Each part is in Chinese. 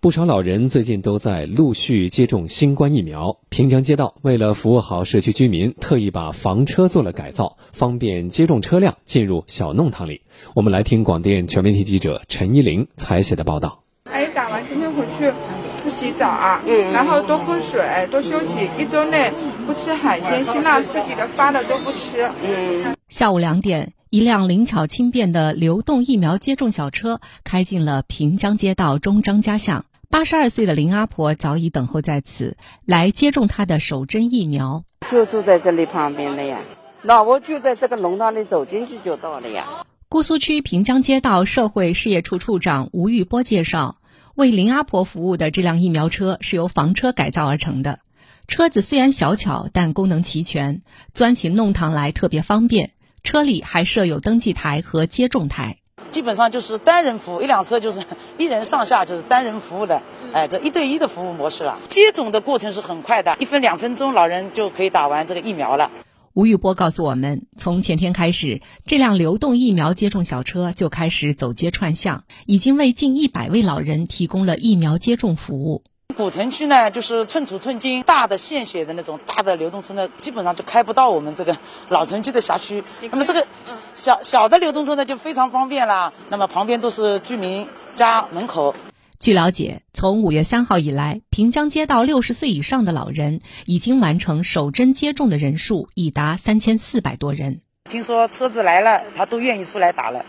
不少老人最近都在陆续接种新冠疫苗。平江街道为了服务好社区居民，特意把房车做了改造，方便接种车辆进入小弄堂里。我们来听广电全媒体记者陈依林采写的报道。哎，打完今天回去不洗澡啊，嗯，然后多喝水，多休息，一周内不吃海鲜、辛辣刺激的、发的都不吃。嗯。下午两点。一辆灵巧轻便的流动疫苗接种小车开进了平江街道中张家巷。八十二岁的林阿婆早已等候在此，来接种她的首针疫苗。就住在这里旁边的呀，那我就在这个弄堂里走进去就到了呀。姑苏区平江街道社会事业处处长吴玉波介绍，为林阿婆服务的这辆疫苗车是由房车改造而成的。车子虽然小巧，但功能齐全，钻起弄堂来特别方便。车里还设有登记台和接种台，基本上就是单人服务，一辆车就是 一人上下，就是单人服务的，哎，这一对一的服务模式了。接种的过程是很快的，一分两分钟，老人就可以打完这个疫苗了。吴玉波告诉我们，从前天开始，这辆流动疫苗接种小车就开始走街串巷，已经为近一百位老人提供了疫苗接种服务。古城区呢，就是寸土寸金，大的献血的那种大的流动车呢，基本上就开不到我们这个老城区的辖区。那么这个小小的流动车呢，就非常方便啦。那么旁边都是居民家门口。据了解，从五月三号以来，平江街道六十岁以上的老人已经完成首针接种的人数已达三千四百多人。听说车子来了，他都愿意出来打了。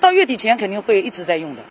到月底前肯定会一直在用的。